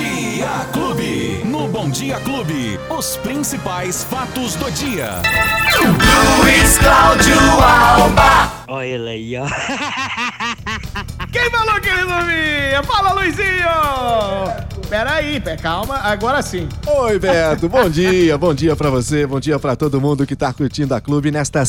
Dia Clube. No Bom Dia Clube, os principais fatos do dia. Luiz Cláudio Alba. Olha ele aí, ó. Quem falou que ele não vinha? Fala, Luizinho! Peraí, pé, calma, agora sim. Oi, Beto, bom dia, bom dia pra você, bom dia pra todo mundo que tá curtindo a clube nesta.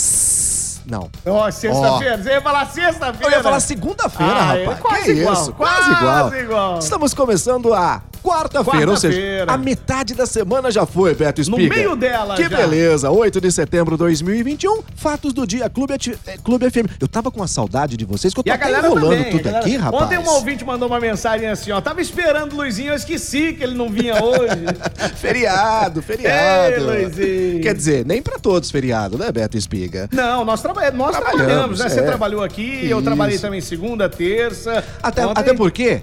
Não. Ó, sexta-feira, você ia falar Eu sexta-feira. ia falar segunda-feira, Ah, é rapaz. quase que igual, isso? quase igual. Estamos começando a quarta-feira, ou seja, a metade da semana já foi, Beto Espiga. meio dela Que já. beleza, 8 de setembro de 2021, fatos do dia, Clube, Ati- eh, Clube FM. Eu tava com uma saudade de vocês, que eu tô a até enrolando também. tudo a galera- aqui, rapaz. Ontem um ouvinte mandou uma mensagem assim, ó. Tava esperando o Luizinho, eu esqueci que ele não vinha hoje. Feriado, feriado. Ei, Luizinho. Quer dizer, nem pra todos feriado, né, Beto Espiga? Não, nós, traba nós Trabalhamos, trabalhamos, né? Você é. trabalhou aqui, eu trabalhei também segunda, terça. Até, Ontem- até porque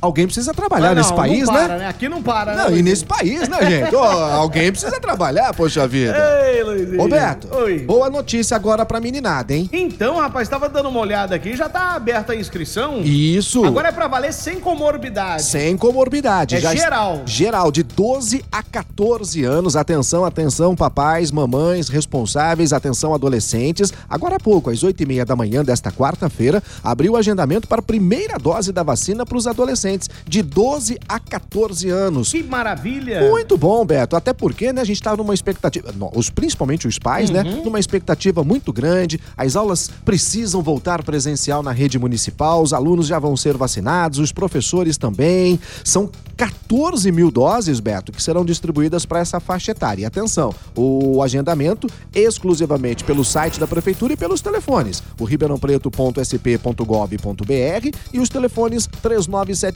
alguém precisa trabalhar Ah, não, nesse país, não né? para, né? Aqui não para, né? Não, e Luizinho? nesse país, né, gente? Alguém precisa trabalhar, poxa vida. Ei, Luizinho. Ô, Beto, Oi. boa notícia agora pra meninada, hein? Então, rapaz, tava dando uma olhada aqui, já tá aberta a inscrição. Isso. Agora é pra valer sem comorbidade. Sem comorbidade. É já geral. Geral, de 12 a 14 anos. Atenção, atenção, papais, mamães, responsáveis, atenção, adolescentes. Agora há pouco, às 8 e meia da manhã desta quarta-feira, abriu o agendamento para a primeira dose da vacina para os adolescentes, de 12 a 14 anos. Que maravilha. Muito bom, Beto. Até porque, né, a gente tava numa expectativa, os, principalmente os pais, né, Uhum. numa expectativa muito grande. As aulas precisam voltar presencial na rede municipal, os alunos já vão ser vacinados, os professores também. São 14 mil doses, Beto, que serão distribuídas para essa faixa etária. E atenção, o agendamento exclusivamente pelo site da prefeitura e pelos telefones. O ribeirãopreto.sp.gov.br e os telefones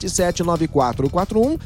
3977-9441,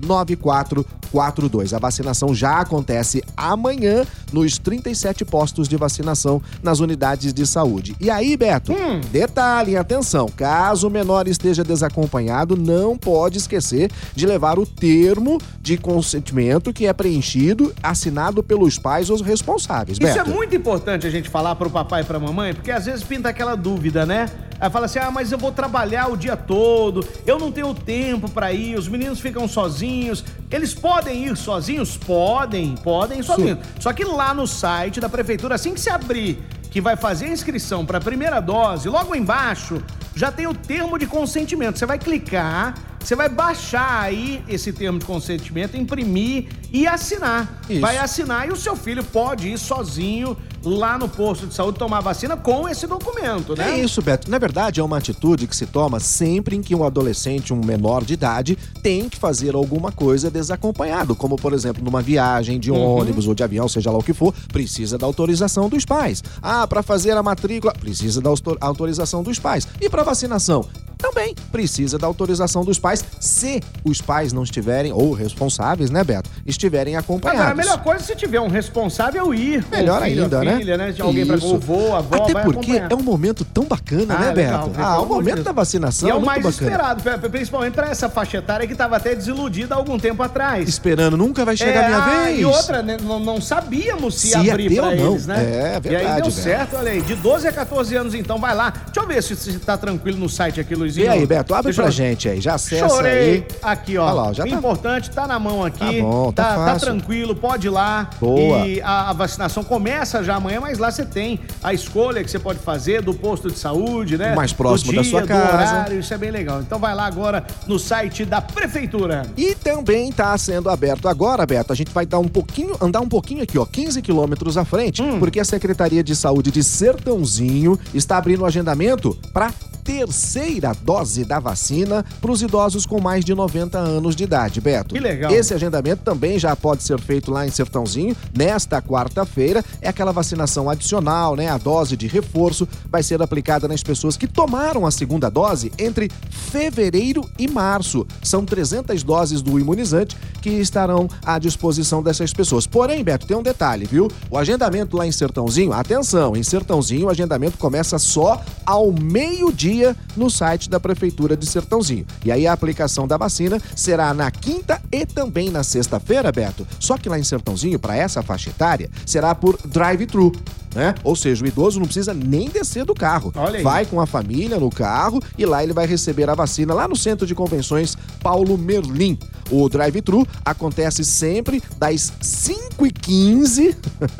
3977-9442. A vacinação já acontece amanhã nos 37 postos de vacinação nas unidades de saúde. E aí, Beto, detalhe, atenção, caso o menor esteja desacompanhado, não pode esquecer de levar o termo de consentimento que é preenchido, assinado pelos pais ou os responsáveis, Isso é muito importante a gente falar pro papai e pra mamãe, porque às vezes pinta aquela dúvida, né? Aí fala assim: ah, mas eu vou trabalhar o dia todo, eu não tenho tempo pra ir, os meninos ficam sozinhos. Eles podem ir sozinhos? Podem, podem ir sozinhos. Só que lá no site da prefeitura, assim que se abrir, que vai fazer a inscrição pra primeira dose, logo embaixo já tem o termo de consentimento. Você vai clicar, você vai baixar aí esse termo de consentimento, imprimir e assinar. Isso. Vai assinar e o seu filho pode ir sozinho lá no posto de saúde tomar vacina com esse documento, né? É isso, Beto. Na verdade, é uma atitude que se toma sempre em que um adolescente, um menor de idade, tem que fazer alguma coisa desacompanhado, como, por exemplo, numa viagem de Uhum. ônibus ou de avião, seja lá o que for, precisa da autorização dos pais. Ah, para fazer a matrícula, precisa da autor- autorização dos pais. E para vacinação? Também precisa da autorização dos pais, se os pais não estiverem, ou responsáveis, né, Beto, estiverem acompanhados. Agora, a melhor coisa é se tiver um responsável ir. Melhor o filho, ainda, a né? filha, né? De alguém o vô, a avó, Até porque acompanhar. é um momento tão bacana, Ah, né, legal, Beto? pelo Ah, o amor de momento Deus. da vacinação E é é o mais bacana. esperado, pri- principalmente pra essa faixa etária que tava até desiludida há algum tempo atrás. Esperando, nunca vai chegar É, a minha ah, vez. E outra, né, não, não sabíamos se, Se abrir pra ou não. eles, né? É, E aí verdade, deu velho. certo, olha aí. De 12 a 14 anos, então, vai lá. Deixa eu ver se, se tá tranquilo no site aqui, Luizinho. E aí, Beto, abre Deixa pra eu- gente aí, já acessa Chorei. aí. Aqui, ó. Olha lá, já o tá- importante tá na mão aqui. Tá bom, tá fácil. tranquilo, pode ir lá. Boa. E a, a vacinação começa já amanhã, mas lá você tem a escolha que você pode fazer do posto de saúde, né? O mais próximo do da dia, sua casa. horário, isso é bem legal. Então vai lá agora no site da prefeitura. E também tá sendo aberto agora, Beto. A gente vai dar um pouquinho, andar um pouquinho aqui, ó, 15 quilômetros à frente, Hum. porque a Secretaria de Saúde de Sertãozinho está abrindo o agendamento para terceira dose da vacina para os idosos com mais de 90 anos de idade, Beto. Que legal. Esse agendamento também já pode ser feito lá em Sertãozinho nesta quarta-feira. É aquela vacinação adicional, né? A dose de reforço vai ser aplicada nas pessoas que tomaram a segunda dose entre fevereiro e março. São 300 doses do imunizante que estarão à disposição dessas pessoas. Porém, Beto, tem um detalhe, viu? O agendamento lá em Sertãozinho, atenção, em Sertãozinho o agendamento começa só ao meio-dia no site da Prefeitura de Sertãozinho. E aí a aplicação da vacina será na quinta e também na sexta-feira, Beto. Só que lá em Sertãozinho, para essa faixa etária, será por drive-thru. né? Ou seja, o idoso não precisa nem descer do carro. Vai com a família no carro e lá ele vai receber a vacina lá no Centro de Convenções Paulo Merlim. O drive-thru acontece sempre das 5h15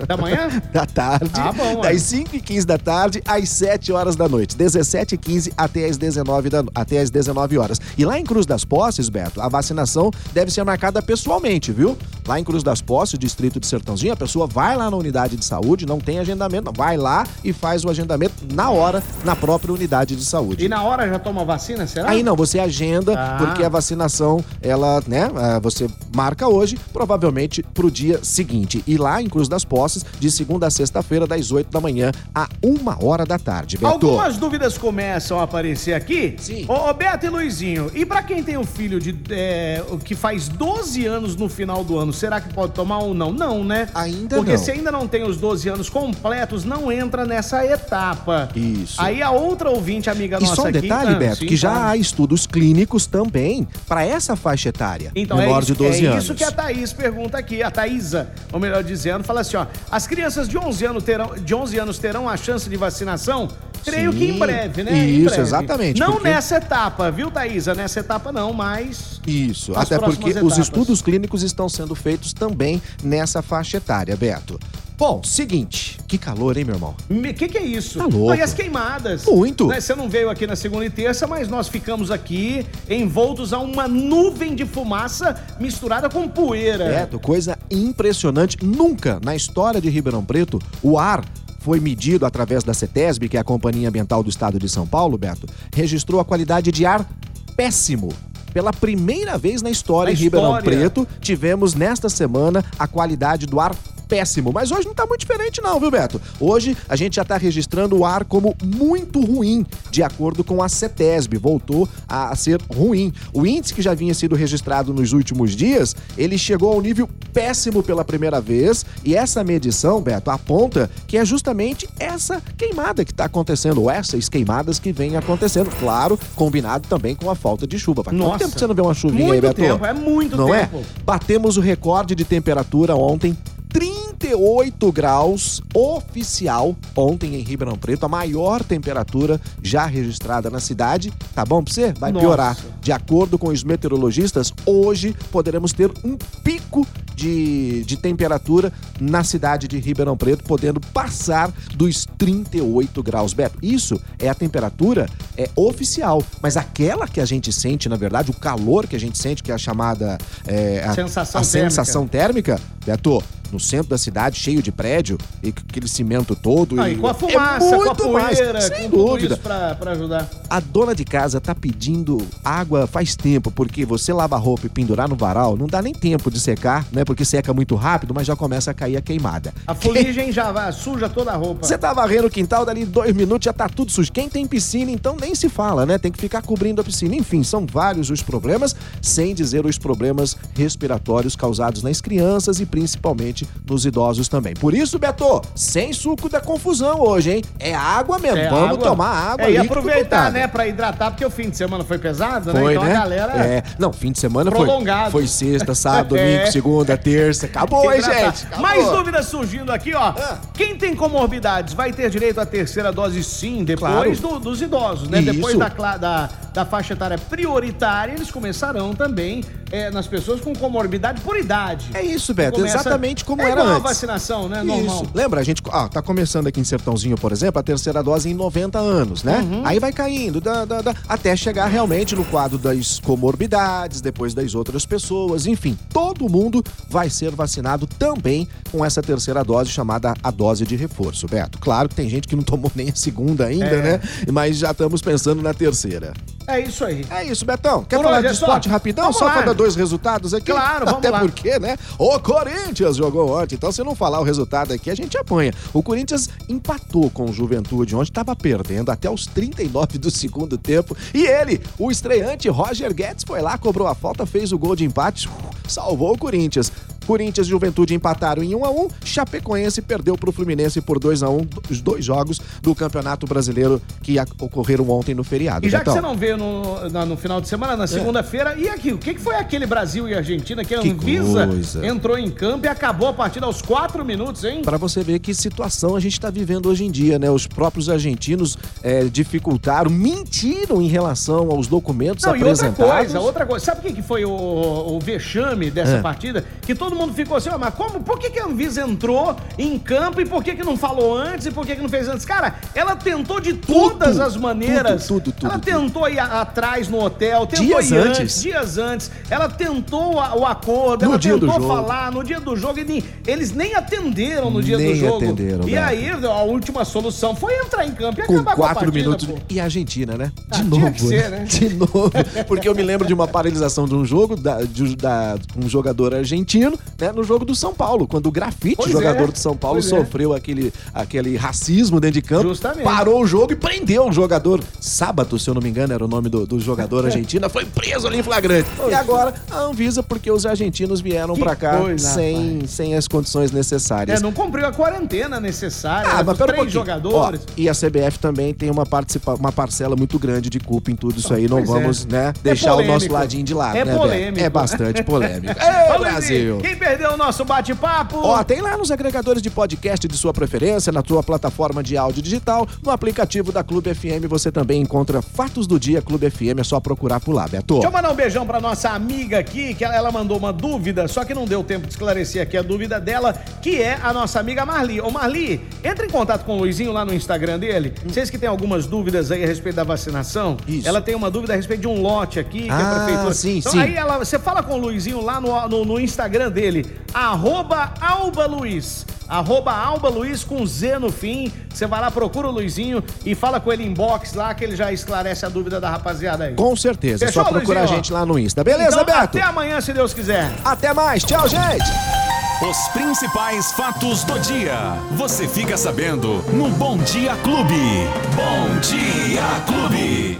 Da manhã? da tarde. Ah, bom, das 5 e 15 da tarde às 7 horas da noite. 17 e 15 até as 19 da, até as 19 horas. E lá em Cruz das Posses, Beto, a vacinação deve ser marcada pessoalmente, viu? Lá em Cruz das Posses, distrito de Sertãozinho, a pessoa vai lá na unidade de saúde, não tem agendamento, não. vai lá e faz o agendamento na hora, na própria unidade de saúde. E na hora já toma vacina, será? Aí não, você agenda, Ah. porque a vacinação, ela, né, ah, você marca hoje, provavelmente pro dia seguinte. E lá em Cruz das Posses, de segunda a sexta-feira, das 8 da manhã a 1 hora da tarde. Beto. Algumas dúvidas começam a aparecer aqui. Sim. Ô, ô, Beto e Luizinho, e pra quem tem um filho de é, que faz 12 anos no final do ano, será que pode tomar ou não? Não, né? Ainda Porque não. se ainda não tem os 12 anos completos, não entra nessa etapa. Isso. Aí a outra ouvinte, amiga E nossa só um aqui... detalhe, Ah, Beto, sim, que já há estudos clínicos também para essa faixa etária, Então menor é de 12 é anos. isso que a Thaís pergunta aqui, a Thaísa, ou melhor dizendo, fala assim, ó, as crianças de 11 anos terão, de 11 anos terão a chance de vacinação? Creio Sim. que em breve, né? Isso, breve. exatamente, Não porque- nessa etapa, viu, Thaísa? Nessa etapa não, mas... Isso, até porque os etapas. estudos clínicos estão sendo feitos também nessa faixa etária, Beto. Bom, seguinte, que calor, hein, meu irmão? O que, que é isso? Tá louco. Não, as queimadas? Muito. Né, Você não veio aqui na segunda e terça, mas nós ficamos aqui envoltos a uma nuvem de fumaça misturada com poeira. Beto, coisa impressionante. Nunca na história de Ribeirão Preto o ar foi medido através da CETESB, que é a Companhia Ambiental do Estado de São Paulo, Beto, registrou a qualidade de ar péssimo. Pela primeira vez na história Na em Ribeirão. Preto, tivemos nesta semana a qualidade do ar péssimo. Mas hoje não tá muito diferente não, viu, Beto? Hoje a gente já tá registrando o ar como muito ruim, de acordo com a CETESB. Voltou a ser ruim. O índice que já vinha sido registrado nos últimos dias, ele chegou ao nível péssimo pela primeira vez. E essa medição, Beto, aponta que é justamente essa queimada que tá acontecendo, ou essas queimadas que vêm acontecendo. Claro, combinado também com a falta de chuva. Faz quanto tempo que você não vê uma chuvinha Muito aí, Beto? tempo, é muito não tempo. é? Batemos o recorde de temperatura ontem. 38 graus oficial ontem em Ribeirão Preto, a maior temperatura já registrada na cidade. Tá bom pra você? Vai Nossa. piorar. De acordo com os meteorologistas, hoje poderemos ter um pico de, de temperatura na cidade de Ribeirão Preto, podendo passar dos 38 graus. Beto, isso é a temperatura é oficial, mas aquela que a gente sente, na verdade, o calor que a gente sente, que é a chamada é, a, Sensação a térmica. sensação térmica, Beto, no centro da cidade, cheio de prédio, e aquele cimento todo. Ah, e com a fumaça, é com a muito mais, poeira, sem dúvida. isso pra, pra ajudar. A dona de casa tá pedindo água faz tempo, porque você lava a roupa e pendurar no varal, não dá nem tempo de secar, né? Porque seca muito rápido, mas já começa a cair a queimada. A fuligem já vai, suja toda a roupa. Você tá varrendo o quintal, dali dois minutos já tá tudo sujo. Quem tem piscina, então nem se fala, né? Tem que ficar cobrindo a piscina. Enfim, são vários os problemas, sem dizer os problemas respiratórios causados nas crianças e principalmente nos idosos também. Por isso, Beto, sem suco da confusão hoje, hein? É água mesmo. É Vamos água. tomar água. É, e aproveitar, cuidado. né, pra hidratar, porque o fim de semana foi pesado, né? Foi, Então né? a galera. É. Não, fim de semana foi, Prolongado. foi sexta, sábado, É. domingo, segunda, terça. Acabou, hein, gente? Acabou. Mais dúvidas surgindo aqui, ó. Ah. Quem tem comorbidades vai ter direito à terceira dose sim, depois Claro. do- dos idosos, né? Isso. Depois da, da, da faixa etária prioritária, eles começarão também é, nas pessoas com comorbidade por idade. É isso, Beto, Começa- exatamente como é era antes. a vacinação, né? Normal. Isso. Lembra, a gente ah, tá começando aqui em Sertãozinho, por exemplo, a terceira dose em 90 anos, né? Uhum. Aí vai caindo, da- da- da- até chegar realmente no quadro das comorbidades, depois das outras pessoas, enfim, todo mundo vai ser vacinado também com essa terceira dose chamada a dose de reforço, Beto. Claro que tem gente que não tomou nem a segunda ainda, É. né? Mas já estamos pensando na terceira. É isso aí. É isso, Betão. Quer Por falar hoje de é só? esporte rapidão? Vamos só lá. dar dois resultados aqui? Claro, vamos Até lá. porque, né? O Corinthians jogou ontem, então se não falar o resultado aqui, a gente apanha. O Corinthians empatou com o Juventude ontem, estava perdendo até os 39 do segundo tempo. E ele, o estreante Roger Guedes, foi lá, cobrou a falta, fez o gol de empate, salvou o Corinthians. Corinthians e Juventude empataram em 1 a 1 Chapecoense perdeu para o Fluminense por 2 a 1 os dois jogos do Campeonato Brasileiro que ocorreram ontem no feriado. E já Betão. que você não vê no, no, no, final de semana, na segunda-feira, é. e aqui, o que, que foi aquele Brasil e Argentina que a Anvisa coisa. entrou em campo e acabou a partida aos quatro minutos, hein? Para você ver que situação a gente está vivendo hoje em dia, né? Os próprios argentinos é, dificultaram, mentiram em relação aos documentos não, apresentados. E outra coisa, outra coisa. Sabe o que, foi o, o vexame dessa é. partida? Que todo mundo ficou assim, mas como? Por que, que a Anvisa entrou em campo e por que, que não falou antes e por que, que não fez antes? Cara, ela tentou de todas tudo, as maneiras. Tudo, tudo, tudo. Ela tentou ir atrás no hotel, tentou dias ir antes. antes. dias antes. Ela tentou o acordo, no ela tentou falar no dia do jogo. E eles nem atenderam no dia nem do jogo. Atenderam, e né? aí, a última solução foi entrar em campo e com acabar quatro com a partida, minutos. Pô. E a Argentina, né? De ah, novo. Ser, né? De novo. Porque eu me lembro de uma paralisação de um jogo, da, de, da, um jogador argentino, né? No jogo do São Paulo, quando o grafite, pois jogador é. do São Paulo, pois é. sofreu é. aquele, aquele racismo dentro de campo. Justamente. Parou o jogo e prendeu o jogador. Sábado, se eu não me engano, era o nome do, do jogador argentino, foi preso ali em flagrante. Pois. E agora a Anvisa, porque os argentinos vieram para cá coisa, sem, sem as condições necessárias. É, não cumpriu a quarentena necessária. Ah, mas pera três um jogadores. Ó, e a CBF também tem uma, participa uma parcela muito grande de culpa em tudo isso aí. Não pois vamos, é. né, deixar o nosso ladinho de lado, é né, polêmico. É bastante polêmico. Ei, Brasil! Quem perdeu o nosso bate-papo? Ó, tem lá nos agregadores de podcast de sua preferência, na sua plataforma de áudio digital, no aplicativo da Clube FM, você também encontra Fatos do Dia Clube FM, é só procurar por lá, Beto. Deixa eu mandar um beijão pra nossa amiga aqui, que ela mandou uma dúvida, só que não deu tempo de esclarecer aqui a dúvida dela, que é a nossa amiga Marli. Ô Marli, entra em contato com o Luizinho lá no Instagram dele. Vocês que tem algumas dúvidas aí a respeito da vacinação, Isso. ela tem uma dúvida a respeito de um lote aqui que ah, a prefeitura. Sim, então, sim. Aí ela, você fala com o Luizinho lá no, no, no Instagram dele, arroba Alba Luiz arroba Alba Luiz com Z no fim. Você vai lá, procura o Luizinho e fala com ele em box lá que ele já esclarece a dúvida da rapaziada aí. Com certeza, Fechou, é só procurar Luizinho, a gente lá no Insta. Beleza, então, Beto? Até amanhã, se Deus quiser. Até mais, tchau, gente. Os principais fatos do dia. Você fica sabendo no Bom Dia Clube. Bom Dia Clube.